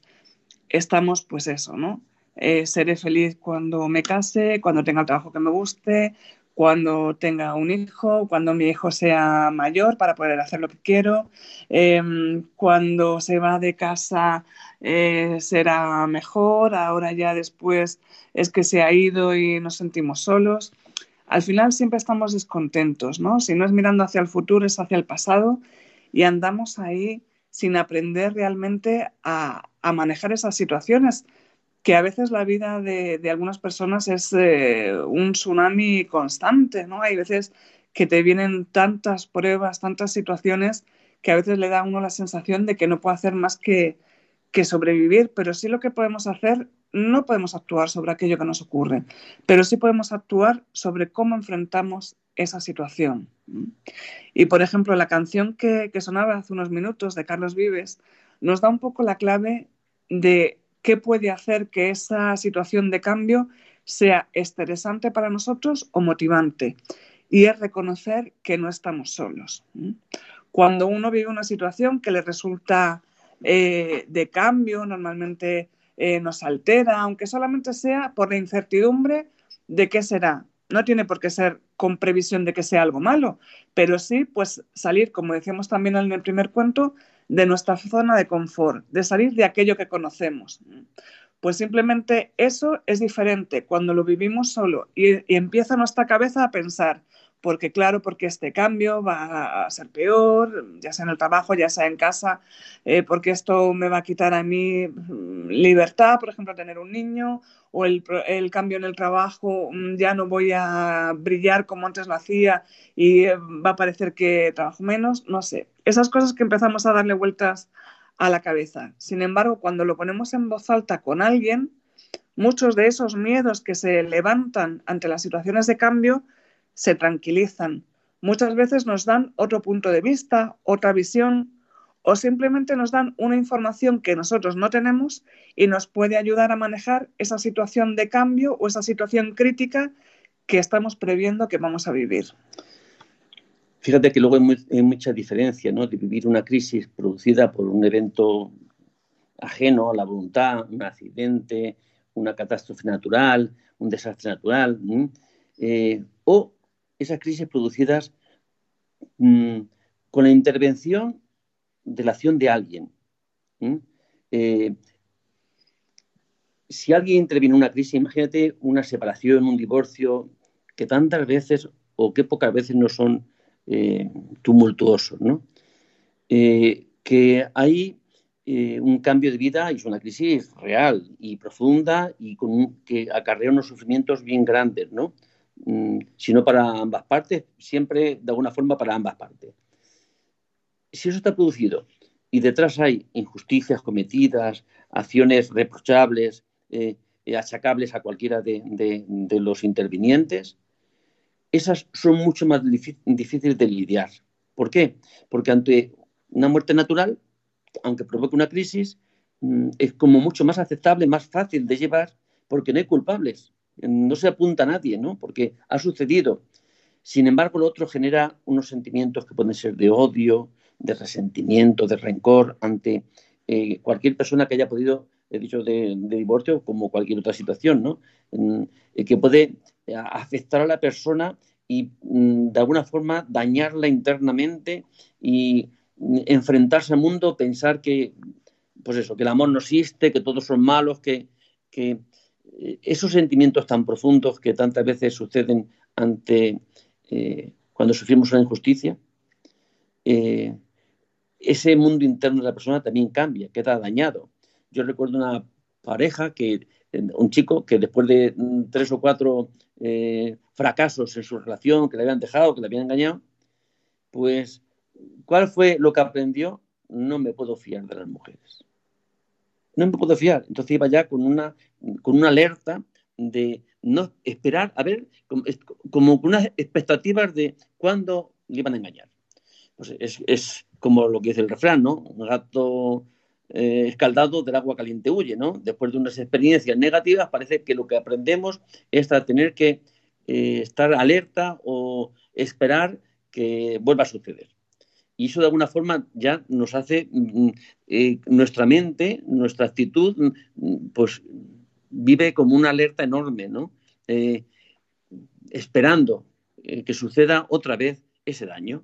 Speaker 3: estamos, pues eso, ¿no? Eh, seré feliz cuando me case, cuando tenga el trabajo que me guste, cuando tenga un hijo, cuando mi hijo sea mayor para poder hacer lo que quiero, em, cuando se va de casa eh, será mejor, ahora ya después es que se ha ido y nos sentimos solos. Al final siempre estamos descontentos, ¿no? Si no es mirando hacia el futuro, es hacia el pasado y andamos ahí sin aprender realmente a, a manejar esas situaciones que a veces la vida de, algunas personas es eh, un tsunami constante, ¿no? Hay veces que te vienen tantas pruebas, tantas situaciones que a veces le da a uno la sensación de que no puede hacer más que, que sobrevivir, pero sí lo que podemos hacer no podemos actuar sobre aquello que nos ocurre, pero sí podemos actuar sobre cómo enfrentamos esa situación. Y, por ejemplo, la canción que, que sonaba hace unos minutos de Carlos Vives nos da un poco la clave de qué puede hacer que esa situación de cambio sea estresante para nosotros o motivante. Y es reconocer que no estamos solos. Cuando uno vive una situación que le resulta eh, de cambio, normalmente eh, nos altera, aunque solamente sea por la incertidumbre de qué será. No tiene por qué ser con previsión de que sea algo malo, pero sí, pues salir, como decíamos también en el primer cuento, de nuestra zona de confort, de salir de aquello que conocemos. Pues simplemente eso es diferente cuando lo vivimos solo y, empieza nuestra cabeza a pensar, porque claro, porque este cambio va a ser peor, ya sea en el trabajo, ya sea en casa, eh, porque esto me va a quitar a mí mm, libertad, por ejemplo, tener un niño, o el, el, cambio en el trabajo, mm, ya no voy a brillar como antes lo hacía y eh, va a parecer que trabajo menos, no sé. Esas cosas que empezamos a darle vueltas a la cabeza. Sin embargo, cuando lo ponemos en voz alta con alguien, muchos de esos miedos que se levantan ante las situaciones de cambio, se tranquilizan. Muchas veces nos dan otro punto de vista, otra visión o simplemente nos dan una información que nosotros no tenemos y nos puede ayudar a manejar esa situación de cambio o esa situación crítica que estamos previendo que vamos a vivir.
Speaker 2: Fíjate que luego hay, mucha diferencia ¿no? de vivir una crisis producida por un evento ajeno a la voluntad, un accidente, una catástrofe natural, un desastre natural, eh, o esas crisis producidas mmm, con la intervención de la acción de alguien. Eh, si alguien interviene en una crisis, imagínate una separación, un divorcio, que tantas veces o que pocas veces no son eh, tumultuosos, ¿no? Eh, que hay un cambio de vida y es una crisis real y profunda y que acarrea unos sufrimientos bien grandes, ¿no? Mm, sino para ambas partes, siempre de alguna forma para ambas partes. Si eso está producido y detrás hay injusticias cometidas, acciones reprochables, eh, achacables a cualquiera de, de, de, los intervinientes, esas son mucho más difíciles de lidiar. ¿Por qué? Porque ante una muerte natural, aunque provoque una crisis, mm, es como mucho más aceptable, más fácil de llevar, porque no hay culpables no se apunta a nadie, ¿no? Porque ha sucedido. Sin embargo, lo otro genera unos sentimientos que pueden ser de odio, de resentimiento, de rencor ante eh, cualquier persona que haya podido, he dicho, de, divorcio, como cualquier otra situación, ¿no? Eh, que puede afectar a la persona y mm, de alguna forma dañarla internamente y mm, enfrentarse al mundo, pensar que, pues eso, que el amor no existe, que todos son malos, que, eh, esos sentimientos tan profundos que tantas veces suceden ante eh, cuando sufrimos una injusticia, eh, ese mundo interno de la persona también cambia, queda dañado. Yo recuerdo una pareja que, un chico que después de mm, tres o cuatro eh, fracasos en su relación, que le habían dejado, que le habían engañado, pues, ¿cuál fue lo que aprendió? No me puedo fiar de las mujeres no me puedo fiar. Entonces iba ya con una, con una alerta de no esperar, a ver, como, con unas expectativas de cuándo le iban a engañar. Pues es, es, como lo que dice el refrán, ¿no? Un gato eh, escaldado del agua caliente huye, ¿no? Después de unas experiencias negativas, parece que lo que aprendemos es a tener que eh, estar alerta o esperar que vuelva a suceder y eso de alguna forma ya nos hace mm, eh, nuestra mente, nuestra actitud, mm, pues vive como una alerta enorme, ¿no? Eh, esperando eh, que suceda otra vez ese daño.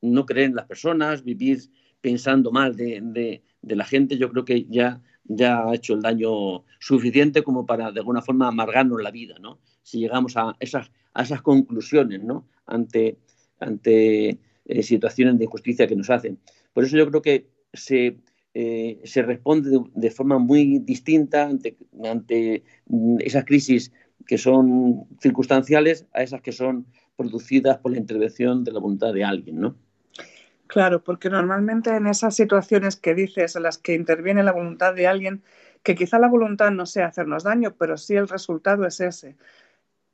Speaker 2: No creer en las personas, vivir pensando mal de, la gente, yo creo que ya, ya ha hecho el daño suficiente como para de alguna forma amargarnos la vida, ¿no? Si llegamos a esas, a esas conclusiones, ¿no? Ante, ante eh, situaciones de injusticia que nos hacen. Por eso yo creo que se, eh, se responde de, forma muy distinta ante, ante mm, esas crisis que son circunstanciales a esas que son producidas por la intervención de la voluntad de alguien, ¿no?
Speaker 3: Claro, porque normalmente en esas situaciones que dices, en las que interviene la voluntad de alguien, que quizá la voluntad no sea hacernos daño, pero sí el resultado es ese.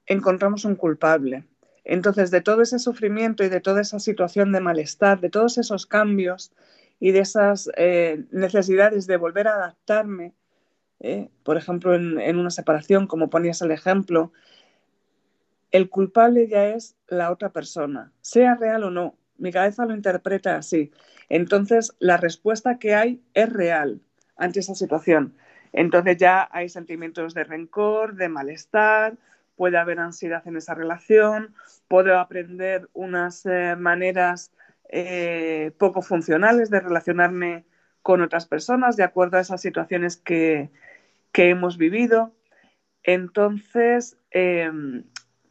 Speaker 3: Encontramos un culpable. Entonces, de todo ese sufrimiento y de toda esa situación de malestar, de todos esos cambios y de esas eh, necesidades de volver a adaptarme, eh, por ejemplo, en, una separación, como ponías el ejemplo, el culpable ya es la otra persona, sea real o no. Mi cabeza lo interpreta así. Entonces, la respuesta que hay es real ante esa situación. Entonces ya hay sentimientos de rencor, de malestar, puede haber ansiedad en esa relación, puedo aprender unas eh, maneras eh, poco funcionales de relacionarme con otras personas de acuerdo a esas situaciones que, que hemos vivido. Entonces, em,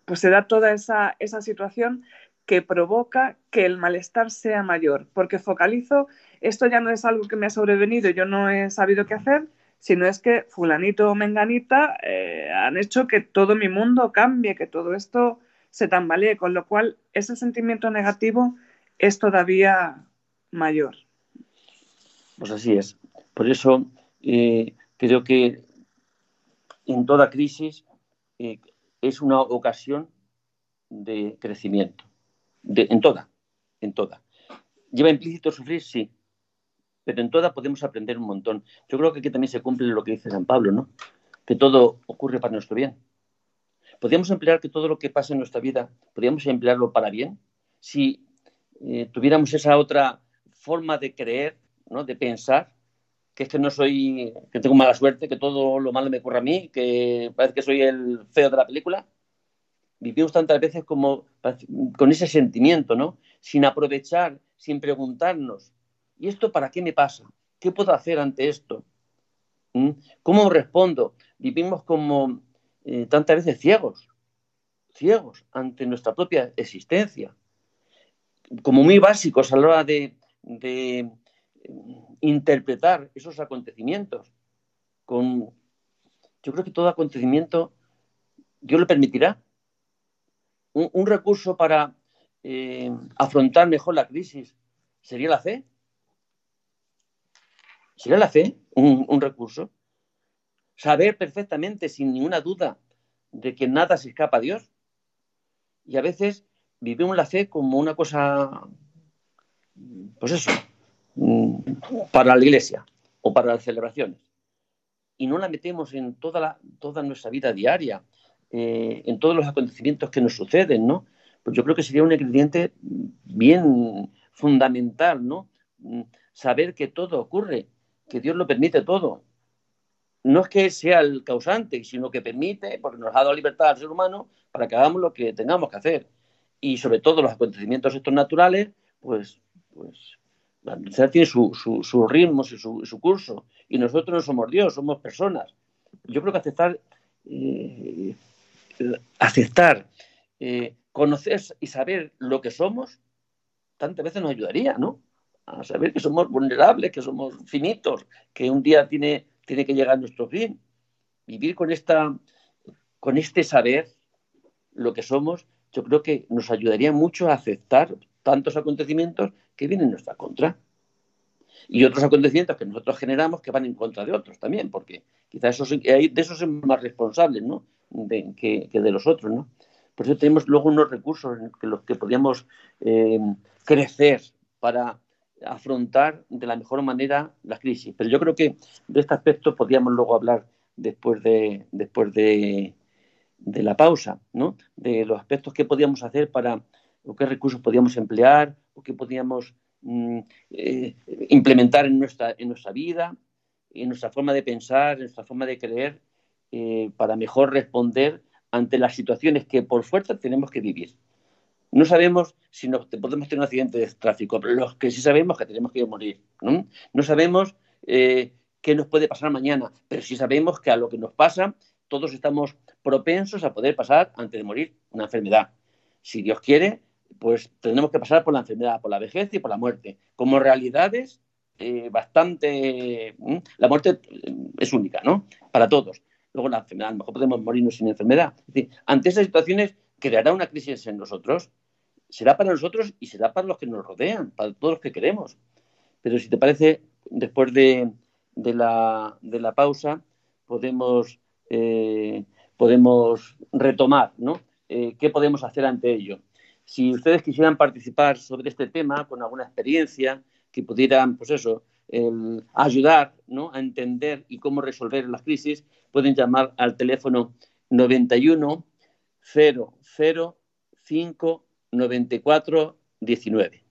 Speaker 3: pues se da toda esa, esa situación que provoca que el malestar sea mayor, porque focalizo, esto ya no es algo que me ha sobrevenido, yo no he sabido qué hacer, sino es que fulanito o menganita eh, han hecho que todo mi mundo cambie, que todo esto se tambalee, con lo cual ese sentimiento negativo es todavía mayor.
Speaker 2: Pues así es. Por eso eh, creo que en toda crisis eh, es una ocasión de crecimiento. De, en toda, en toda. ¿Lleva implícito sufrir? Sí. Pero en toda podemos aprender un montón. Yo creo que aquí también se cumple lo que dice San Pablo, ¿no? Que todo ocurre para nuestro bien. ¿Podríamos emplear que todo lo que pasa en nuestra vida, podríamos emplearlo para bien? Eh, tuviéramos esa otra forma de creer, ¿no? de pensar, que es no soy, que tengo mala suerte, que todo lo malo me ocurre a mí, que parece que soy el feo de la película. Vivimos tantas veces como con ese sentimiento, ¿no? Sin aprovechar, sin preguntarnos, ¿y esto para qué me pasa? ¿Qué puedo hacer ante esto? ¿Mm? ¿Cómo respondo? Vivimos como eh, tantas veces ciegos, ciegos ante nuestra propia existencia, como muy básicos a la hora de interpretar esos acontecimientos con... Yo creo que todo acontecimiento Dios lo permitirá. Un, recurso para eh, afrontar mejor la crisis sería la fe. ¿Sería la fe un, recurso? Saber perfectamente, sin ninguna duda, de que nada se escapa a Dios. Y a veces vivimos la fe como una cosa, pues eso, Mm, para la iglesia o para las celebraciones. Y no la metemos en toda, la, toda nuestra vida diaria, eh, en todos los acontecimientos que nos suceden, ¿no? Pues yo creo que sería un ingrediente bien fundamental, ¿no? Mm, saber que todo ocurre, que Dios lo permite todo. No es que sea el causante, sino que permite, porque nos ha dado libertad al ser humano para que hagamos lo que tengamos que hacer. Y sobre todo los acontecimientos estos naturales, pues, pues la universidad tiene sus su, ritmos y su, curso. Y nosotros no somos Dios, somos personas. Yo creo que aceptar, eh, aceptar, eh, conocer y saber lo que somos, tantas veces nos ayudaría, ¿no? A saber que somos vulnerables, que somos finitos, que un día tiene, tiene que llegar nuestro fin. Vivir con, esta, con este saber lo que somos, yo creo que nos ayudaría mucho a aceptar tantos acontecimientos que vienen en nuestra contra. Y otros acontecimientos que nosotros generamos que van en contra de otros también, porque quizás de esos somos más responsables ¿no? que, de los otros. ¿no? Por eso tenemos luego unos recursos en los que podríamos eh, crecer para afrontar de la mejor manera la crisis. Pero yo creo que de este aspecto podríamos luego hablar después de, después de, de la pausa, ¿no? de los aspectos que podíamos hacer para o qué recursos podíamos emplear o qué podíamos mm, eh, implementar en nuestra, en nuestra vida, en nuestra forma de pensar, en nuestra forma de creer, eh, para mejor responder ante las situaciones que por fuerza tenemos que vivir. No sabemos si nos, podemos tener un accidente de tráfico, pero los que sí sabemos que tenemos que morir. No, no sabemos eh, qué nos puede pasar mañana, pero sí sabemos que a lo que nos pasa todos estamos propensos a poder pasar antes de morir una enfermedad. Si Dios quiere, pues tenemos que pasar por la enfermedad, por la vejez y por la muerte, como realidades eh, bastante... La muerte eh, es única, ¿no? Para todos. Luego la enfermedad, a lo mejor podemos morirnos sin enfermedad. Ante esas situaciones creará una crisis en nosotros. Será para nosotros y será para los que nos rodean, para todos los que queremos. Pero si te parece, después de, de la, de la pausa podemos, eh, podemos retomar, ¿no? Eh, ¿Qué podemos hacer ante ello? Si ustedes quisieran participar sobre este tema con alguna experiencia que pudieran, pues eso, ayudar ¿no? a entender y cómo resolver las crisis, pueden llamar al teléfono 91 005 94 19.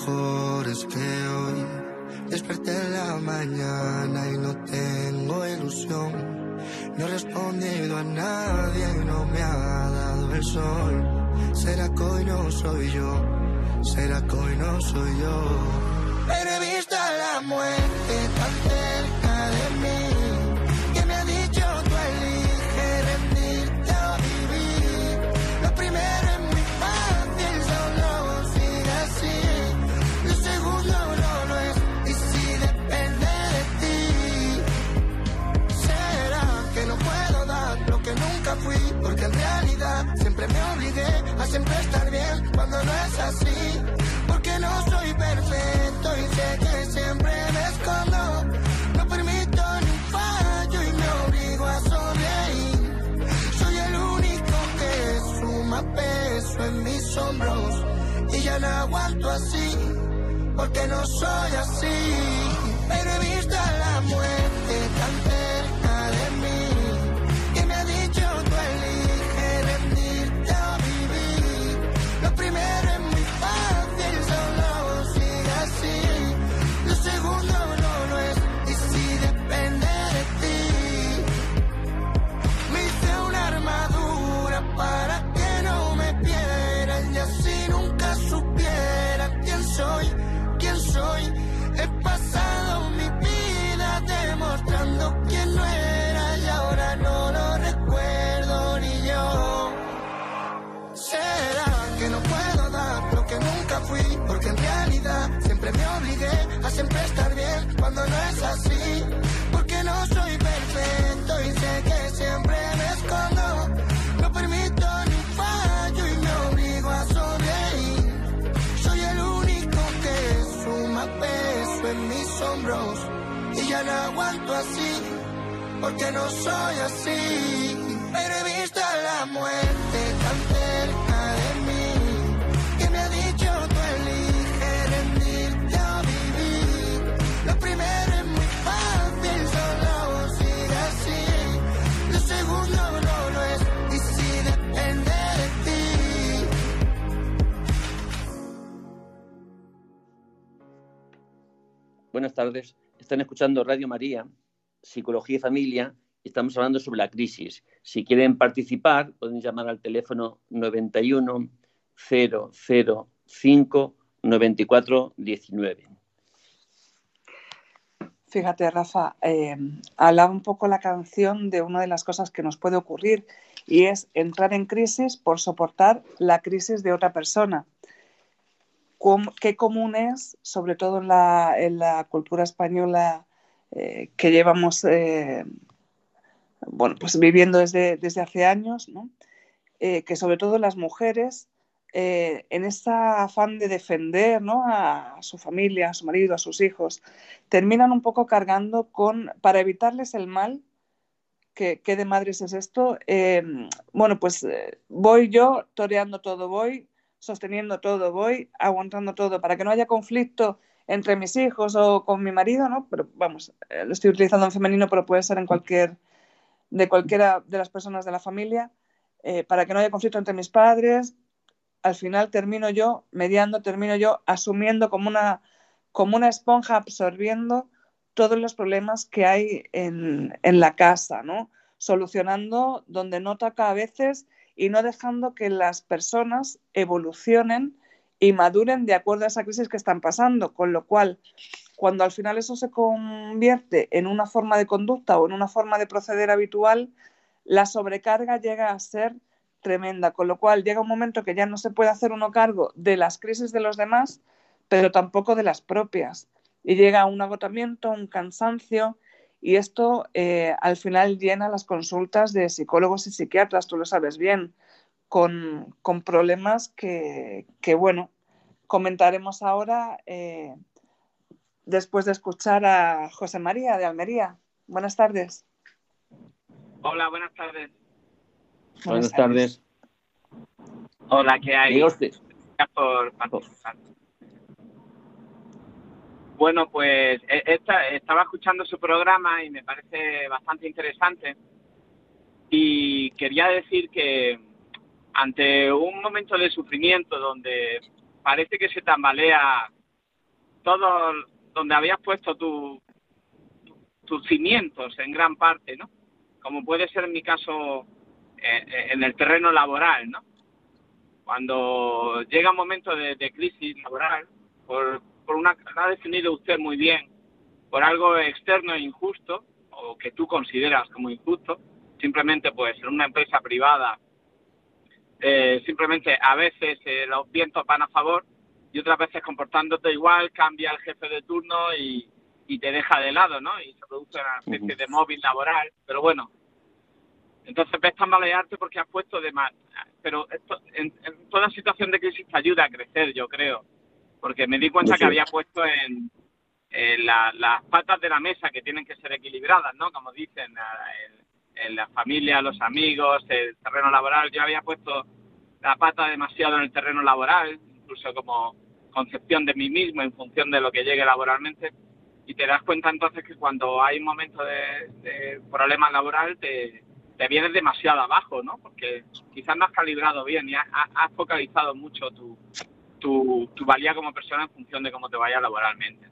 Speaker 6: Mejores que hoy. Desperté en la mañana y no tengo ilusión. No he respondido a nadie y no me ha dado el sol. ¿Será que hoy no soy yo? ¿Será que hoy no soy yo? Pero he visto a la muerte tan siempre estar bien cuando no es así. Porque no soy perfecto y sé que siempre me escondo. No permito ni fallo y me obligo a sonreír. Soy el único que suma peso en mis hombros y ya no aguanto así. Porque no soy así. Pero he visto a la muerte siempre estar bien cuando no es así. Porque no soy perfecto y sé que siempre me escondo. No permito ni fallo y me obligo a sonreír. Soy el único que suma peso en mis hombros y ya no aguanto así. Porque no soy así. Pero he visto la muerte
Speaker 2: Buenas tardes. Están escuchando Radio María, Psicología y Familia, y estamos hablando sobre la crisis. Si quieren participar, pueden llamar al teléfono 91 005 94 19.
Speaker 3: Fíjate, Rafa, eh, un poco la canción de una de las cosas que nos puede ocurrir y es entrar en crisis por soportar la crisis de otra persona. Qué común es, sobre todo en la, en la cultura española eh, que llevamos eh, bueno, pues viviendo desde, desde hace años, ¿no? Eh, que sobre todo las mujeres, eh, en ese afán de defender ¿no? a su familia, a su marido, a sus hijos, terminan un poco cargando con, para evitarles el mal, que de madres es esto, eh, bueno, pues eh, voy yo toreando todo, voy sosteniendo todo, voy aguantando todo, para que no haya conflicto entre mis hijos o con mi marido, ¿no? Pero vamos, eh, lo estoy utilizando en femenino, pero puede ser en cualquier, de cualquiera de las personas de la familia, eh, para que no haya conflicto entre mis padres, al final termino yo mediando, termino yo asumiendo como una, como una esponja, absorbiendo todos los problemas que hay en, en la casa, ¿no? Solucionando donde no toca a veces y no dejando que las personas evolucionen y maduren de acuerdo a esa crisis que están pasando, con lo cual cuando al final eso se convierte en una forma de conducta o en una forma de proceder habitual, la sobrecarga llega a ser tremenda, con lo cual llega un momento que ya no se puede hacer uno cargo de las crisis de los demás, pero tampoco de las propias. y llega un agotamiento, un cansancio y esto eh, al final llena las consultas de psicólogos y psiquiatras, tú lo sabes bien, con, problemas que, bueno, comentaremos ahora eh, después de escuchar a José María de Almería. Buenas tardes.
Speaker 7: Hola, buenas tardes.
Speaker 2: Buenas, tardes.
Speaker 7: Hola, ¿qué hay?
Speaker 2: Gracias
Speaker 7: por participar. Bueno, pues e, esta, estaba escuchando su programa y me parece bastante interesante. Y quería decir que ante un momento de sufrimiento donde parece que se tambalea todo donde habías puesto tu, tus cimientos en gran parte, ¿no? Como puede ser en mi caso eh, eh, en el terreno laboral, ¿no? Cuando llega un momento de, de crisis laboral, por, por una, ha definido usted muy bien, por algo externo e injusto, o que tú consideras como injusto, simplemente pues en una empresa privada, eh, simplemente a veces eh, los vientos van a favor y otras veces comportándote igual, cambia el jefe de turno y, te deja de lado, ¿no? Y se produce una especie de móvil laboral, pero bueno, entonces ves tambalearte porque has puesto de más. Pero esto, en, toda situación de crisis te ayuda a crecer, yo creo porque me di cuenta que había puesto en, las patas de la mesa que tienen que ser equilibradas, ¿no? Como dicen, en, la familia, los amigos, el terreno laboral. Yo había puesto la pata demasiado en el terreno laboral, incluso como concepción de mí mismo en función de lo que llegue laboralmente. Y te das cuenta entonces que cuando hay un momento de, problema laboral te, te vienes demasiado abajo, ¿no? Porque quizás no has calibrado bien y has, has focalizado mucho tu, tu, tu valía como persona en función de cómo te vaya laboralmente.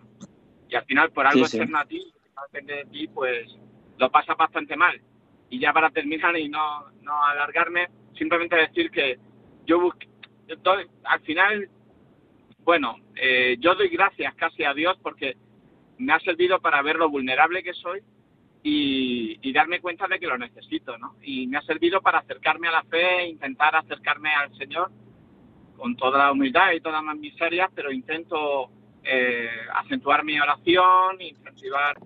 Speaker 7: Y al final, por algo externo a ti, no depende de ti, pues lo pasas bastante mal. Y ya para terminar y no, no alargarme, simplemente decir que yo busqué, al final, bueno, eh, yo doy gracias casi a Dios porque me ha servido para ver lo vulnerable que soy y, y, darme cuenta de que lo necesito, ¿no? Y me ha servido para acercarme a la fe, intentar acercarme al Señor con toda la humildad y todas las miserias, pero intento eh, acentuar mi oración, incentivar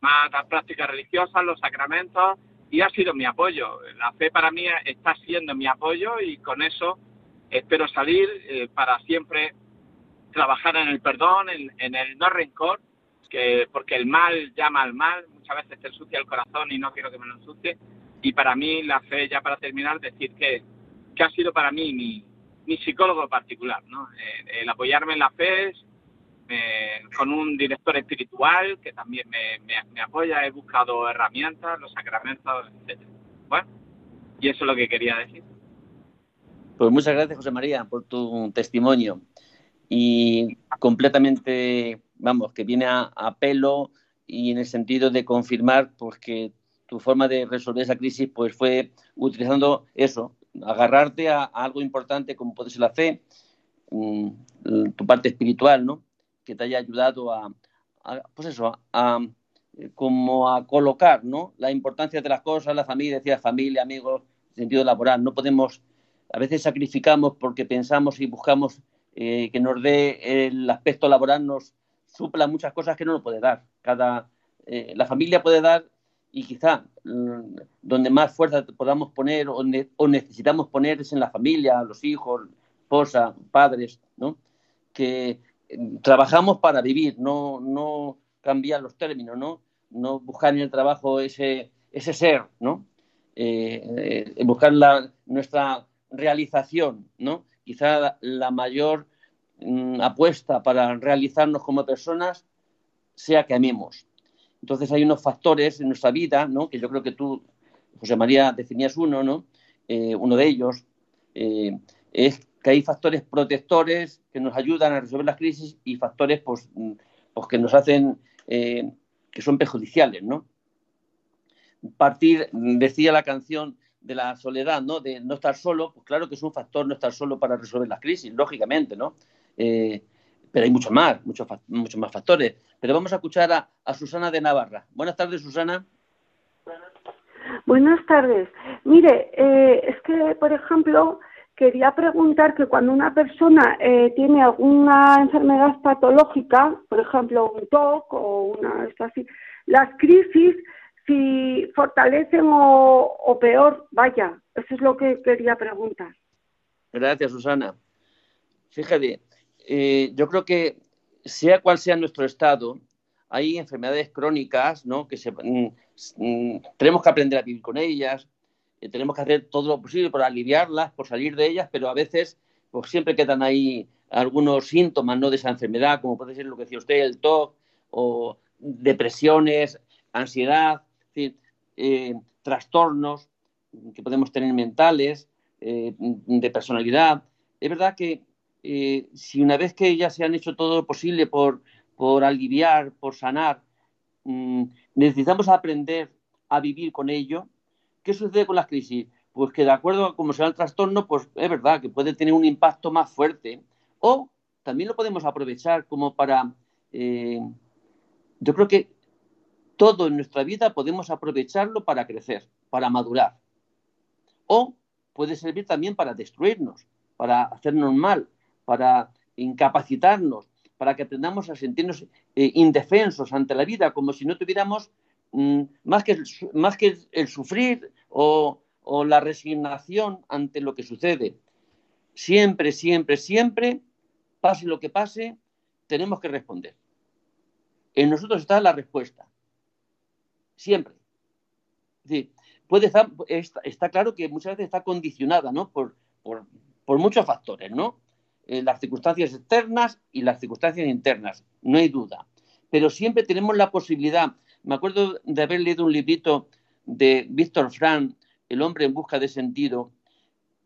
Speaker 7: más las prácticas religiosas, los sacramentos, y ha sido mi apoyo. La fe para mí está siendo mi apoyo y con eso espero salir eh, para siempre trabajar en el perdón, en, el no rencor, que porque el mal llama al mal, muchas veces te ensucia el corazón y no quiero que me lo ensucie. Y para mí la fe, ya para terminar, decir que, que ha sido para mí mi, mi psicólogo particular, ¿no? Eh, el apoyarme en la fe, con un director espiritual que también me, apoya, he buscado herramientas, los sacramentos, etc. Bueno, y eso es lo que quería decir.
Speaker 2: Pues muchas gracias, José María, por tu testimonio. Y completamente, vamos, que viene a, a pelo y en el sentido de confirmar pues, que tu forma de resolver esa crisis pues, fue utilizando eso, agarrarte a, algo importante como puede ser la fe, mm, tu parte espiritual, ¿no? Que te haya ayudado a, pues eso, a, como a colocar, ¿no? La importancia de las cosas, la familia, decía familia, amigos, sentido laboral. No podemos, a veces sacrificamos porque pensamos y buscamos eh, que nos dé el aspecto laboral, nos supla muchas cosas que no nos puede dar. Cada, eh, la familia puede dar y quizá mm, donde más fuerza podamos poner o, necesitamos poner es en la familia, los hijos, esposa, padres, ¿no? Que mm, trabajamos para vivir, no, no cambiar los términos, ¿no? No buscar en el trabajo ese, ese ser, ¿no? Eh, eh, buscar la, nuestra realización, ¿no? Quizá la, mayor mm, apuesta para realizarnos como personas sea que amemos, entonces hay unos factores en nuestra vida, ¿no? que yo creo que tú, José María, definías uno, ¿no? Eh, uno de ellos, eh, es que hay factores protectores que nos ayudan a resolver las crisis y factores pues, mm, pues que nos hacen, eh, que son perjudiciales. ¿no? Partir, decía la canción de la soledad, ¿no? de no estar solo, pues claro que es un factor no estar solo para resolver las crisis, lógicamente, ¿no? Pero hay muchos más, muchos, muchos más factores. Pero vamos a escuchar a, Susana de Navarra. Buenas tardes, Susana.
Speaker 8: Buenas tardes. Mire, eh, es que, por ejemplo, quería preguntar que cuando una persona eh, tiene alguna enfermedad patológica, por ejemplo un TOC o una esto así, las crisis si fortalecen o, peor, vaya, eso es lo que quería preguntar.
Speaker 2: Gracias, Susana. Fíjate, eh, yo creo que sea cual sea nuestro estado, hay enfermedades crónicas, ¿no? Que se, mm, mm, tenemos que aprender a vivir con ellas, eh, tenemos que hacer todo lo posible por aliviarlas, por salir de ellas, pero a veces pues siempre quedan ahí algunos síntomas ¿no? de esa enfermedad, como puede ser lo que decía usted, el TOC, o depresiones, ansiedad, eh, trastornos que podemos tener mentales, eh, de personalidad. Es verdad que si una vez que ya se han hecho todo lo posible por, aliviar, por sanar, mm, necesitamos aprender a vivir con ello, ¿Qué sucede con las crisis? Pues que de acuerdo a cómo sea el trastorno, pues es verdad que puede tener un impacto más fuerte. O también lo podemos aprovechar como para... Eh, yo creo que todo en nuestra vida podemos aprovecharlo para crecer, para madurar. O puede servir también para destruirnos, para hacernos mal, para incapacitarnos, para que aprendamos a sentirnos eh, indefensos ante la vida, como si no tuviéramos Mm, más, que, más que el sufrir o, la resignación ante lo que sucede. Siempre, siempre, siempre, pase lo que pase, tenemos que responder. En nosotros está la respuesta. Siempre. puede estar, está, claro que muchas veces está condicionada ¿no? por, por, muchos factores, ¿no? Eh, las circunstancias externas y las circunstancias internas, no hay duda. Pero siempre tenemos la posibilidad me acuerdo de haber leído un librito de Víctor Frank, El hombre en busca de sentido,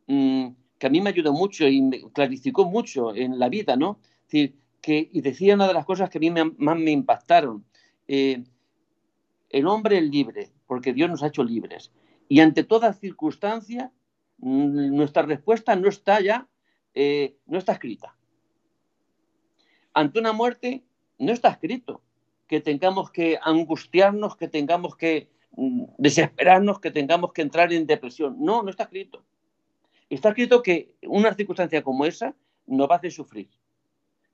Speaker 2: mm, que a mí me ayudó mucho y me clarificó mucho en la vida, ¿no? que, y decía una de las cosas que a mí más me impactaron. Eh, el hombre es libre, porque Dios nos ha hecho libres. Y ante toda circunstancia, mm, nuestra respuesta no está ya, eh, no está escrita. Ante una muerte, no está escrito que tengamos que angustiarnos, que tengamos que mm, desesperarnos, que tengamos que entrar en depresión. No, no está escrito. Está escrito que una circunstancia como esa nos va a hacer sufrir.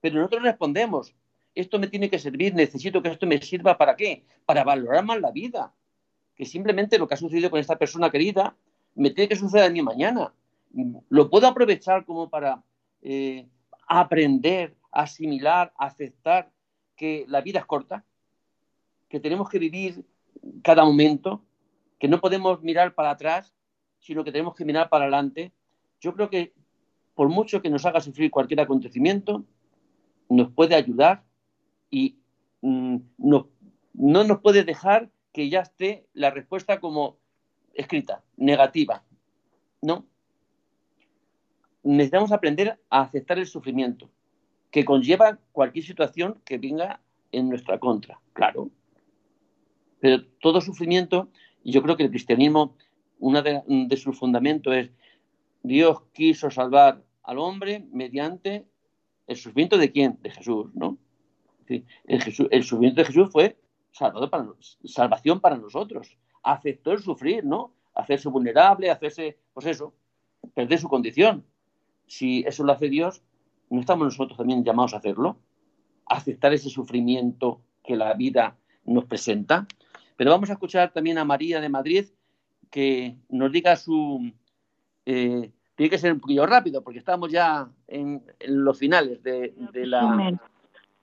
Speaker 2: Pero nosotros respondemos, esto me tiene que servir, necesito que esto me sirva para qué? Para valorar más la vida. Que simplemente lo que ha sucedido con esta persona querida me tiene que suceder a mí mañana. Lo puedo aprovechar como para eh, aprender, asimilar, aceptar que la vida es corta, que tenemos que vivir cada momento, que no podemos mirar para atrás, sino que tenemos que mirar para adelante. Yo creo que por mucho que nos haga sufrir cualquier acontecimiento, nos puede ayudar y mm, no, no nos puede dejar que ya esté la respuesta como escrita, negativa. No. Necesitamos aprender a aceptar el sufrimiento que conlleva cualquier situación que venga en nuestra contra, claro. Pero todo sufrimiento, y yo creo que el cristianismo, uno de, sus fundamentos es Dios quiso salvar al hombre mediante el sufrimiento de quién? De Jesús, ¿no? El, el sufrimiento de Jesús fue para, salvación para nosotros. Aceptó el sufrir, ¿no? Hacerse vulnerable, hacerse, pues eso, perder su condición. Si eso lo hace Dios, ¿no estamos nosotros también llamados a hacerlo? aceptar ese sufrimiento que la vida nos presenta. Pero vamos a escuchar también a María de Madrid que nos diga su... Eh, tiene que ser un poquillo rápido porque estamos ya en, los finales de, de la...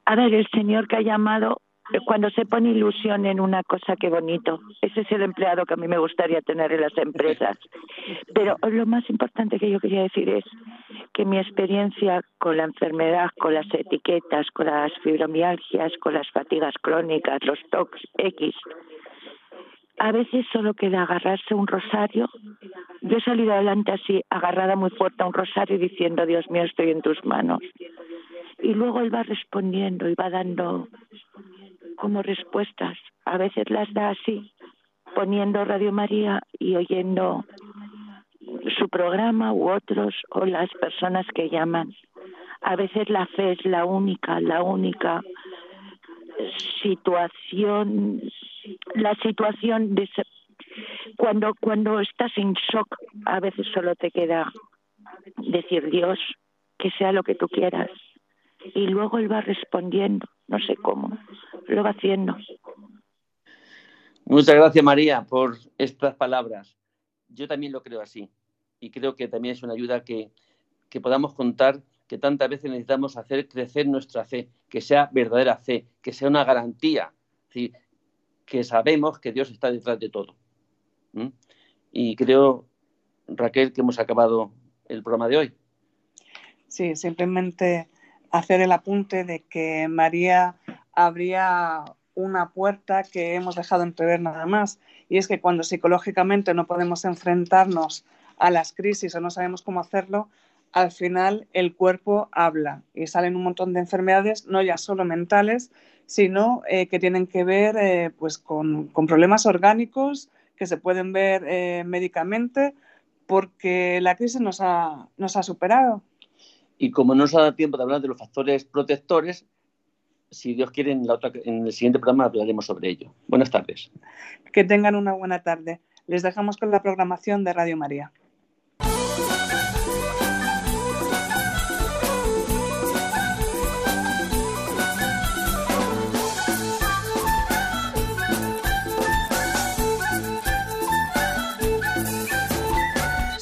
Speaker 9: A ver, el Señor que ha llamado cuando se pone ilusión en una cosa, qué bonito. Ese es el empleado que a mí me gustaría tener en las empresas. Pero lo más importante que yo quería decir es que mi experiencia con la enfermedad, con las etiquetas, con las fibromialgias, con las fatigas crónicas, los TOCs X, a veces solo queda agarrarse un rosario. Yo he salido adelante así, agarrada muy fuerte a un rosario diciendo, Dios mío, estoy en tus manos. Y luego él va respondiendo y va dando como respuestas. A veces las da así, poniendo Radio María y oyendo su programa u otros o las personas que llaman. A veces la fe es la única, la única situación, la situación de cuando cuando estás en shock, a veces solo te queda decir Dios, que sea lo que tú quieras. Y luego Él va respondiendo, no sé cómo, lo va haciendo.
Speaker 2: Muchas gracias María por estas palabras. Yo también lo creo así y creo que también es una ayuda que, que podamos contar que tantas veces necesitamos hacer crecer nuestra fe, que sea verdadera fe, que sea una garantía, que sabemos que Dios está detrás de todo. Y creo, Raquel, que hemos acabado el programa de hoy.
Speaker 3: Sí, simplemente hacer el apunte de que María habría una puerta que hemos dejado entrever nada más, y es que cuando psicológicamente no podemos enfrentarnos a las crisis o no sabemos cómo hacerlo, al final el cuerpo habla y salen un montón de enfermedades, no ya solo mentales, sino eh, que tienen que ver eh, pues con, problemas orgánicos que se pueden ver eh, médicamente porque la crisis nos ha, nos ha superado.
Speaker 2: Y como no nos ha dado tiempo de hablar de los factores protectores, si Dios quiere, en, la otra, en el siguiente programa hablaremos sobre ello. Buenas tardes.
Speaker 3: Que tengan una buena tarde. Les dejamos con la programación de Radio María.